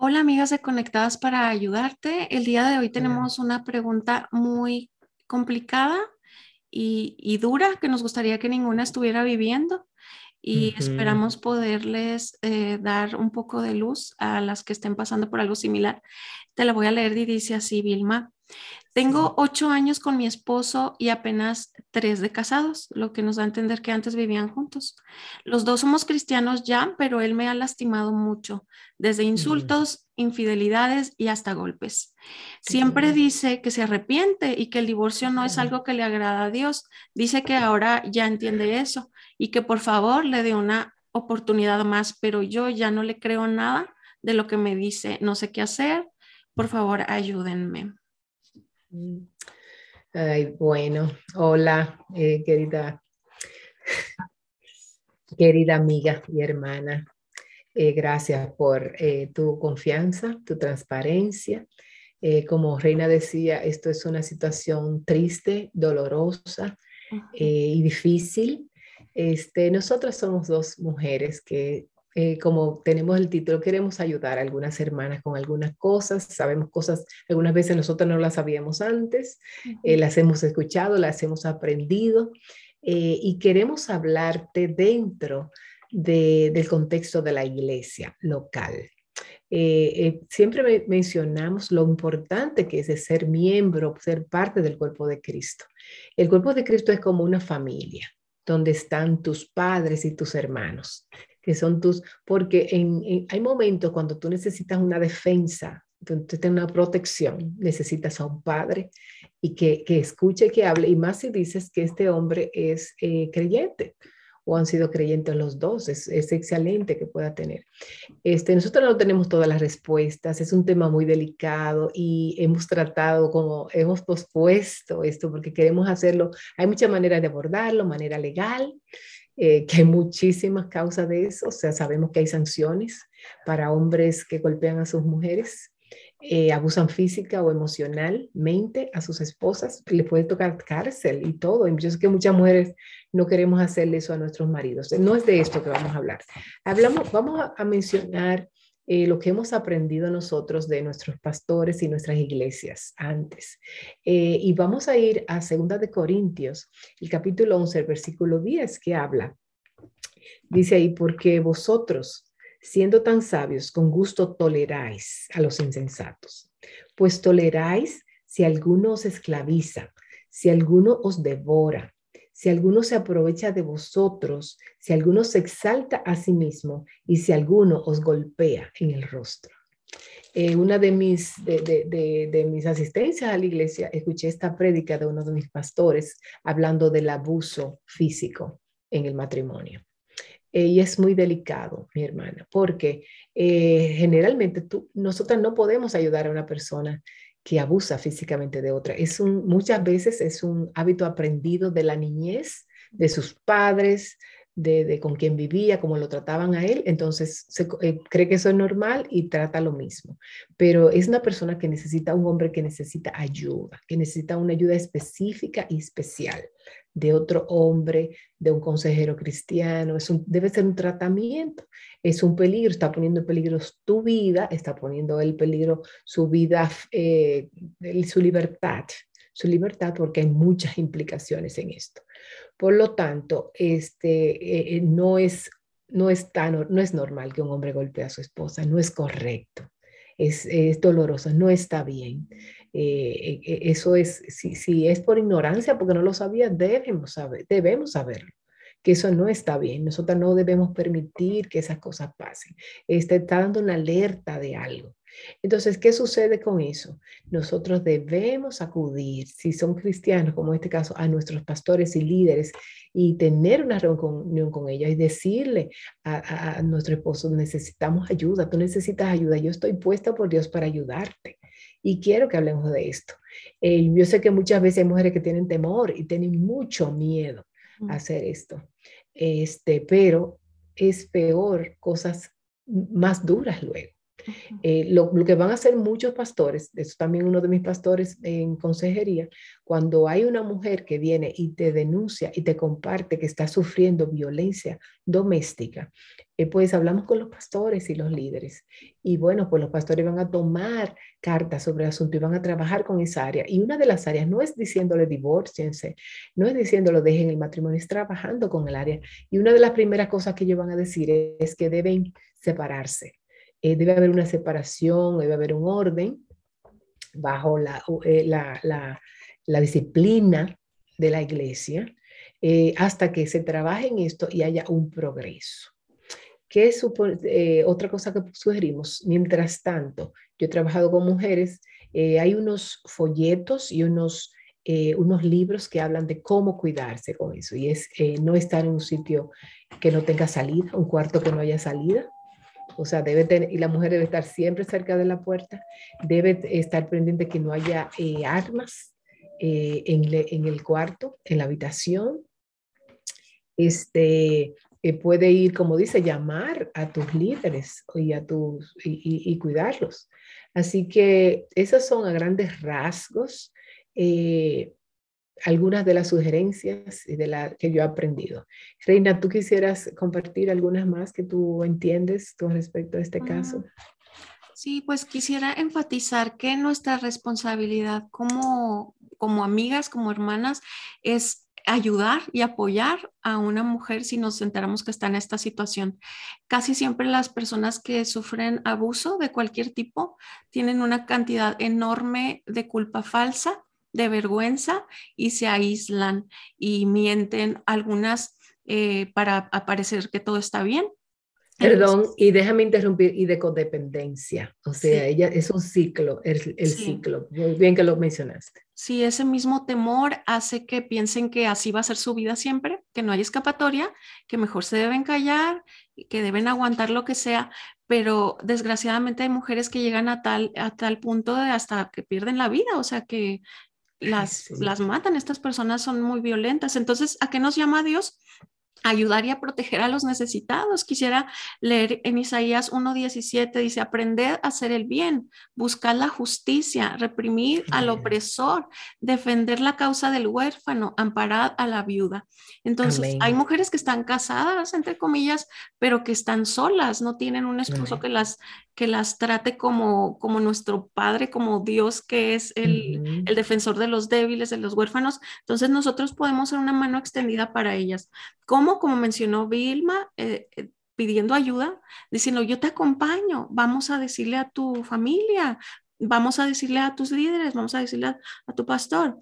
Hola amigas de Conectadas para ayudarte. El día de hoy tenemos una pregunta muy complicada y, dura que nos gustaría que ninguna estuviera viviendo y esperamos poderles eh, dar un poco de luz a las que estén pasando por algo similar. Te la voy a leer y dice así, Vilma. Tengo ocho años con mi esposo y apenas tres de casados, lo que nos da a entender que antes vivían juntos. Los dos somos cristianos ya, pero él me ha lastimado mucho, desde insultos, infidelidades y hasta golpes. Siempre dice que se arrepiente y que el divorcio no es algo que le agrada a Dios. Dice que ahora ya entiende eso y que por favor le dé una oportunidad más, pero yo ya no le creo nada de lo que me dice. No sé qué hacer. Por favor, ayúdenme. Ay, bueno, hola, eh, querida, querida amiga y hermana. Eh, gracias por eh, tu confianza, tu transparencia. como Reina decía, esto es una situación triste, dolorosa y difícil. Este, nosotras somos dos mujeres que eh, como tenemos el título, queremos ayudar a algunas hermanas con algunas cosas, sabemos cosas, algunas veces nosotros no las sabíamos antes, eh, las hemos escuchado, las hemos aprendido eh, y queremos hablarte dentro del contexto de la iglesia local. siempre mencionamos lo importante que es de ser miembro, ser parte del cuerpo de Cristo. El cuerpo de Cristo es como una familia donde están tus padres y tus hermanos que son tus, porque en, hay momentos cuando tú necesitas una defensa, tú tienes una protección, necesitas a un padre y que, que escuche, que hable, y más si dices que este hombre es eh, creyente o han sido creyentes los dos, es, es, excelente que pueda tener. Este, nosotros no tenemos todas las respuestas, es un tema muy delicado y hemos tratado como, hemos pospuesto esto porque queremos hacerlo, hay muchas maneras de abordarlo, manera legal, eh, que hay muchísimas causas de eso, o sea, sabemos que hay sanciones para hombres que golpean a sus mujeres, eh, abusan física o emocionalmente a sus esposas, les puede tocar cárcel y todo. Yo sé que muchas mujeres no queremos hacerle eso a nuestros maridos. No es de esto que vamos a hablar. Hablamos, vamos a mencionar eh, lo que hemos aprendido nosotros de nuestros pastores y nuestras iglesias antes. Eh, y vamos a ir a Segunda de Corintios, el capítulo 11, el versículo 10, que habla. Dice ahí, porque vosotros, siendo tan sabios, con gusto toleráis a los insensatos, pues toleráis si alguno os esclaviza, si alguno os devora, si alguno se aprovecha de vosotros, si alguno se exalta a sí mismo y si alguno os golpea en el rostro. Eh, una de mis, de, mis asistencias a la iglesia, escuché esta prédica de uno de mis pastores hablando del abuso físico en el matrimonio. Y es muy delicado, mi hermana, porque eh, generalmente tú, nosotras no podemos ayudar a una persona que abusa físicamente de otra. Es un, muchas veces es un hábito aprendido de la niñez, de sus padres, de, con quien vivía, cómo lo trataban a él, entonces se, eh, cree que eso es normal y trata lo mismo. Pero es una persona que necesita, un hombre que necesita ayuda, que necesita una ayuda específica y especial de otro hombre, de un consejero cristiano. Es un, debe ser un tratamiento. Es un peligro, está poniendo en peligro tu vida, está poniendo en peligro su vida, eh, su libertad, su libertad porque hay muchas implicaciones en esto. Por lo tanto, este, eh, eh, no, es, no, es tan, no es normal que un hombre golpee a su esposa, no es correcto, es, es doloroso, no está bien. Eh, eso es, si, si, es por ignorancia, porque no lo sabía, debemos, saber, debemos saberlo que eso no está bien. Nosotros no debemos permitir que esas cosas pasen. Este está dando una alerta de algo. Entonces, ¿qué sucede con eso? Nosotros debemos acudir, si son cristianos, como en este caso, a nuestros pastores y líderes y tener una reunión con ellos y decirle a, nuestro esposo, necesitamos ayuda, tú necesitas ayuda, yo estoy puesta por Dios para ayudarte. Y quiero que hablemos de esto. Eh, yo sé que muchas veces hay mujeres que tienen temor y tienen mucho miedo hacer esto, este, pero es peor cosas más duras luego Eh, lo, que van a hacer muchos pastores, eso también uno de mis pastores en consejería, cuando hay una mujer que viene y te denuncia y te comparte que está sufriendo violencia doméstica, eh, pues hablamos con los pastores y los líderes. Y bueno, pues los pastores van a tomar cartas sobre el asunto y van a trabajar con esa área. Y una de las áreas no es diciéndole divorciense, no es diciéndolo dejen el matrimonio, es trabajando con el área. Y una de las primeras cosas que ellos van a decir es que deben separarse. Eh, debe haber una separación, debe haber un orden bajo la, eh, la, la, disciplina de la iglesia hasta que se trabaje en esto y haya un progreso. ¿Qué es eh, otra cosa que sugerimos? Mientras tanto, yo he trabajado con mujeres, eh, hay unos folletos y unos, eh, unos libros que hablan de cómo cuidarse con eso, y es no estar en un sitio que no tenga salida, un cuarto que no haya salida. O sea, debe y la mujer debe estar siempre cerca de la puerta, debe estar pendiente que no haya armas en, en el cuarto, en la habitación. Este, eh, puede ir, como dice, llamar a tus líderes y, a tus, y, cuidarlos. Así que esas son a grandes rasgos eh, algunas de las sugerencias de la, que yo he aprendido. Reina, ¿tú quisieras compartir algunas más que tú entiendes con respecto a este caso? Sí, pues quisiera enfatizar que nuestra responsabilidad como, como amigas, como hermanas, es ayudar y apoyar a una mujer si nos enteramos que está en esta situación. Casi siempre las personas que sufren abuso de cualquier tipo tienen una cantidad enorme de culpa falsa, de vergüenza y se aíslan y mienten algunas eh, para parecer que todo está bien Perdón, y déjame interrumpir, y de codependencia. O sea, ella es un ciclo, el, el ciclo. Muy bien que lo mencionaste. Sí, ese mismo temor hace que piensen que así va a ser su vida siempre, que no hay escapatoria, que mejor se deben callar, que deben aguantar lo que sea, pero desgraciadamente hay mujeres que llegan a tal, a tal punto de hasta que pierden la vida, o sea que las, las matan, estas personas son muy violentas. Entonces, ¿a qué nos llama Dios? Ayudar y a proteger a los necesitados. Quisiera leer en Isaías 1.17, dice, aprender a hacer el bien, buscar la justicia, reprimir al opresor, defender la causa del huérfano, amparar a la viuda. Entonces, hay mujeres que están casadas, entre comillas, pero que están solas, no tienen un esposo que las que las trate como, como nuestro Padre, como Dios que es el, el, defensor de los débiles, de los huérfanos. Entonces nosotros podemos ser una mano extendida para ellas. ¿Cómo? Como mencionó Vilma, eh, eh, pidiendo ayuda, diciendo, yo te acompaño, vamos a decirle a tu familia, vamos a decirle a tus líderes, vamos a decirle a, tu pastor,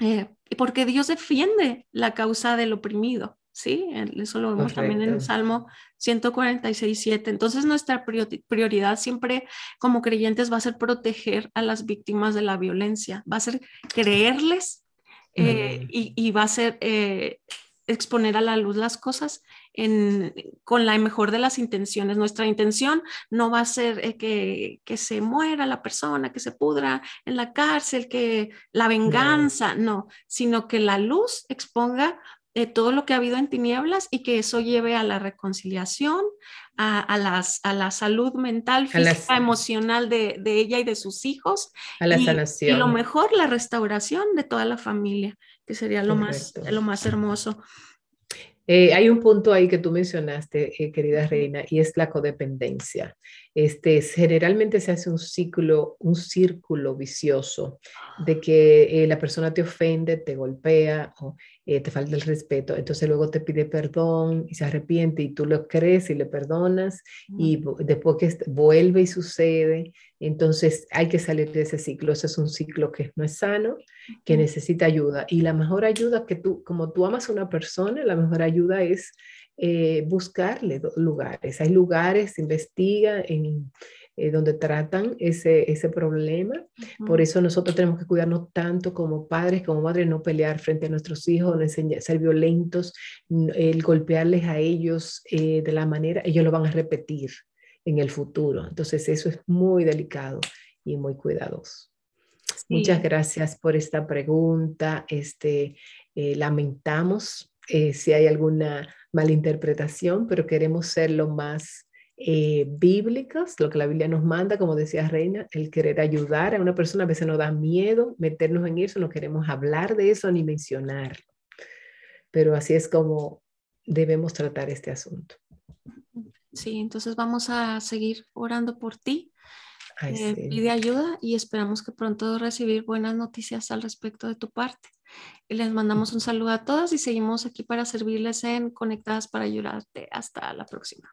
eh, porque Dios defiende la causa del oprimido. ¿sí? Eso lo vemos también en el Salmo 146, 7. Entonces nuestra prioridad siempre como creyentes va a ser proteger a las víctimas de la violencia, va a ser creerles eh, y, va a ser eh, exponer a la luz las cosas con la mejor de las intenciones. Nuestra intención no va a ser eh, que, se muera la persona, que se pudra en la cárcel, que la venganza, no, sino que la luz exponga de todo lo que ha habido en tinieblas y que eso lleve a la reconciliación, a, las, a la salud mental, física, emocional de, ella y de sus hijos. A la sanación. Y lo mejor, la restauración de toda la familia, que sería lo, más, lo más hermoso. Eh, hay un punto ahí que tú mencionaste, eh, querida reina, y es la codependencia. Este, generalmente se hace un ciclo, un círculo vicioso de que eh, la persona te ofende, te golpea o te falta el respeto, entonces luego te pide perdón y se arrepiente y tú lo crees y le perdonas y después que vuelve y sucede, entonces hay que salir de ese ciclo. Ese es un ciclo que no es sano, que necesita ayuda. Y la mejor ayuda que tú, como tú amas a una persona, la mejor ayuda es eh, buscarle lugares. Hay lugares, investiga en, eh, donde tratan ese, ese problema. Por eso nosotros tenemos que cuidarnos tanto como padres, como madres, no pelear frente a nuestros hijos, no enseñar, ser violentos, el golpearles a ellos eh, de la manera, ellos lo van a repetir en el futuro. Entonces eso es muy delicado y muy cuidadoso. Muchas gracias por esta pregunta. Este, eh, lamentamos eh, si hay alguna malinterpretación, pero queremos ser lo más eh, bíblicas, lo que la Biblia nos manda, como decía Reina, el querer ayudar a una persona a veces nos da miedo meternos en eso, no queremos hablar de eso ni mencionarlo. Pero así es como debemos tratar este asunto. Sí, entonces vamos a seguir orando por ti. Eh, pide ayuda y esperamos que pronto recibir buenas noticias al respecto de tu parte. Les mandamos un saludo a todas y seguimos aquí para servirles en Conectadas para ayudarte. Hasta la próxima.